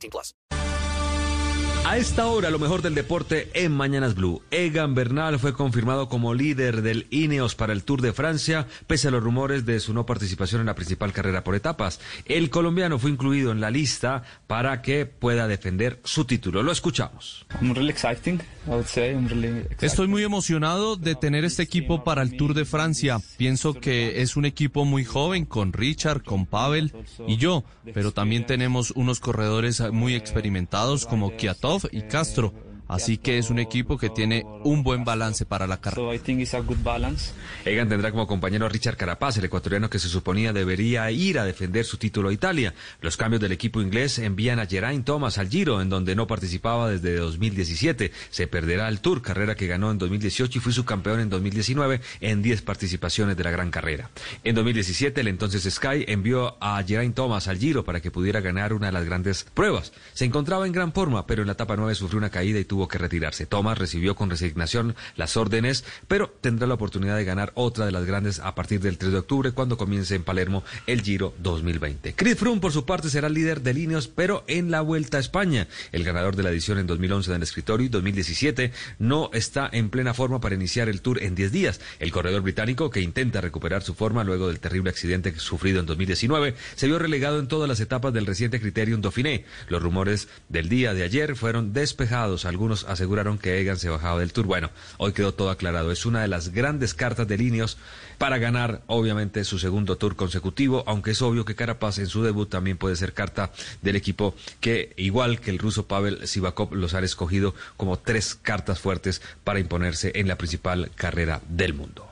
18 plus. A esta hora, lo mejor del deporte en Mañanas Blue. Egan Bernal fue confirmado como líder del Ineos para el Tour de Francia, pese a los rumores de su no participación en la principal carrera por etapas. El colombiano fue incluido en la lista para que pueda defender su título. Lo escuchamos. Estoy muy emocionado de tener este equipo para el Tour de Francia. Pienso que es un equipo muy joven con Richard, con Pavel y yo, pero también tenemos unos corredores muy experimentados como Kiatov y Castro. Así que es un equipo que tiene un buen balance para la carrera. Egan tendrá como compañero a Richard Carapaz, el ecuatoriano que se suponía debería ir a defender su título a Italia. Los cambios del equipo inglés envían a Geraint Thomas al Giro, en donde no participaba desde 2017. Se perderá el Tour, carrera que ganó en 2018 y fue subcampeón en 2019 en 10 participaciones de la gran carrera. En 2017, el entonces Sky envió a Geraint Thomas al Giro para que pudiera ganar una de las grandes pruebas. Se encontraba en gran forma, pero en la etapa 9 sufrió una caída y tuvo que retirarse. Thomas recibió con resignación las órdenes, pero tendrá la oportunidad de ganar otra de las grandes a partir del 3 de octubre, cuando comience en Palermo el Giro 2020. Chris Froome, por su parte, será líder de líneas, pero en la Vuelta a España. El ganador de la edición en 2011 del escritorio y 2017 no está en plena forma para iniciar el Tour en 10 días. El corredor británico, que intenta recuperar su forma luego del terrible accidente sufrido en 2019, se vio relegado en todas las etapas del reciente Criterium Dauphiné. Los rumores del día de ayer fueron despejados. Algunos aseguraron que Egan se bajaba del Tour. Bueno, hoy quedó todo aclarado. Es una de las grandes cartas de líneas para ganar, obviamente, su segundo Tour consecutivo, aunque es obvio que Carapaz en su debut también puede ser carta del equipo que, igual que el ruso Pavel Sivakov, los ha escogido como tres cartas fuertes para imponerse en la principal carrera del mundo.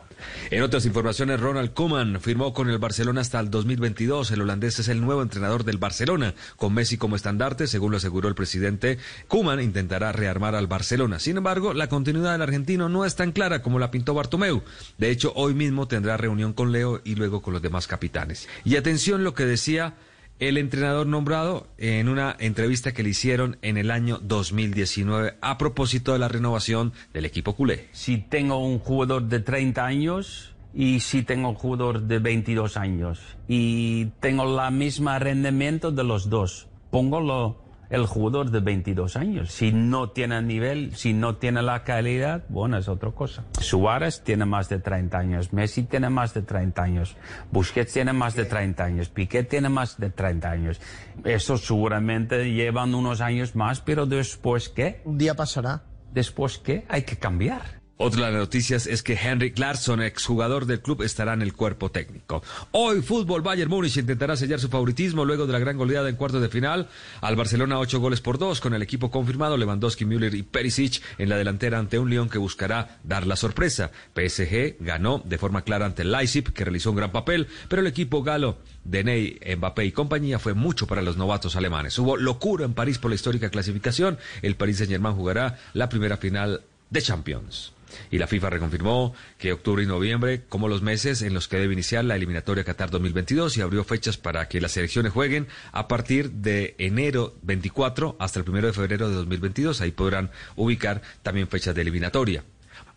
En otras informaciones, Ronald Koeman firmó con el Barcelona hasta el 2022. El holandés es el nuevo entrenador del Barcelona, con Messi como estandarte, según lo aseguró el presidente. Koeman intentará rearmar al Barcelona. Sin embargo, la continuidad del argentino no es tan clara como la pintó Bartomeu. De hecho, hoy mismo tendrá reunión con Leo y luego con los demás capitanes. Y atención lo que decía el entrenador nombrado en una entrevista que le hicieron en el año 2019 a propósito de la renovación del equipo culé. Si tengo un jugador de 30 años y si tengo un jugador de 22 años y tengo la misma rendimiento de los dos, pongo lo, el jugador de 22 años. Si no tiene nivel, si no tiene la calidad, bueno, es otra cosa. Suárez tiene más de 30 años, Messi tiene más de 30 años, Busquets tiene más de 30 años, Piqué tiene más de 30 años. Eso seguramente llevan unos años más, pero después qué? Un día pasará. Después qué? Hay que cambiar. Otra de las noticias es que Henrik Larsson, exjugador del club, estará en el cuerpo técnico. Hoy, fútbol, Bayern Múnich intentará sellar su favoritismo luego de la gran goleada en cuartos de final al Barcelona ocho goles por dos, con el equipo confirmado Lewandowski, Müller y Perisic en la delantera ante un León que buscará dar la sorpresa. PSG ganó de forma clara ante el Leipzig, que realizó un gran papel, pero el equipo galo de Ney, Mbappé y compañía fue mucho para los novatos alemanes. Hubo locura en París por la histórica clasificación. El Paris Saint-Germain jugará la primera final de Champions. Y la FIFA reconfirmó que octubre y noviembre como los meses en los que debe iniciar la eliminatoria Qatar 2022 y abrió fechas para que las selecciones jueguen a partir de enero 24 hasta el primero de febrero de 2022. Ahí podrán ubicar también fechas de eliminatoria.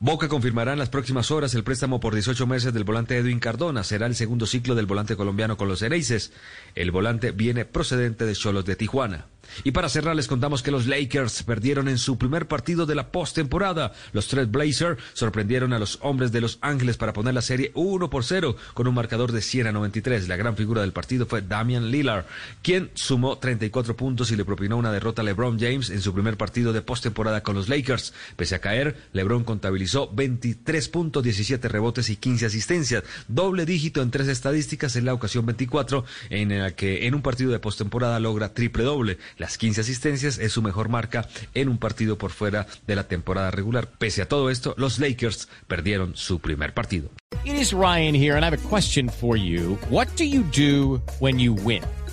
Boca confirmará en las próximas horas el préstamo por 18 meses del volante Edwin Cardona. Será el segundo ciclo del volante colombiano con los Ereices. El volante viene procedente de Cholos de Tijuana. Y para cerrar les contamos que los Lakers perdieron en su primer partido de la postemporada. Los tres Blazers sorprendieron a los hombres de Los Ángeles para poner la serie 1 por 0 con un marcador de 100 a 93. La gran figura del partido fue Damian Lillard, quien sumó 34 puntos y le propinó una derrota a LeBron James en su primer partido de postemporada con los Lakers. Pese a caer, LeBron contabilizó 23 puntos, 17 rebotes y 15 asistencias, doble dígito en tres estadísticas en la ocasión 24 en la que en un partido de postemporada logra triple doble. Las 15 asistencias es su mejor marca en un partido por fuera de la temporada regular. Pese a todo esto, los Lakers perdieron su primer partido. It is Ryan here and I have a question for you. What do you do when you win?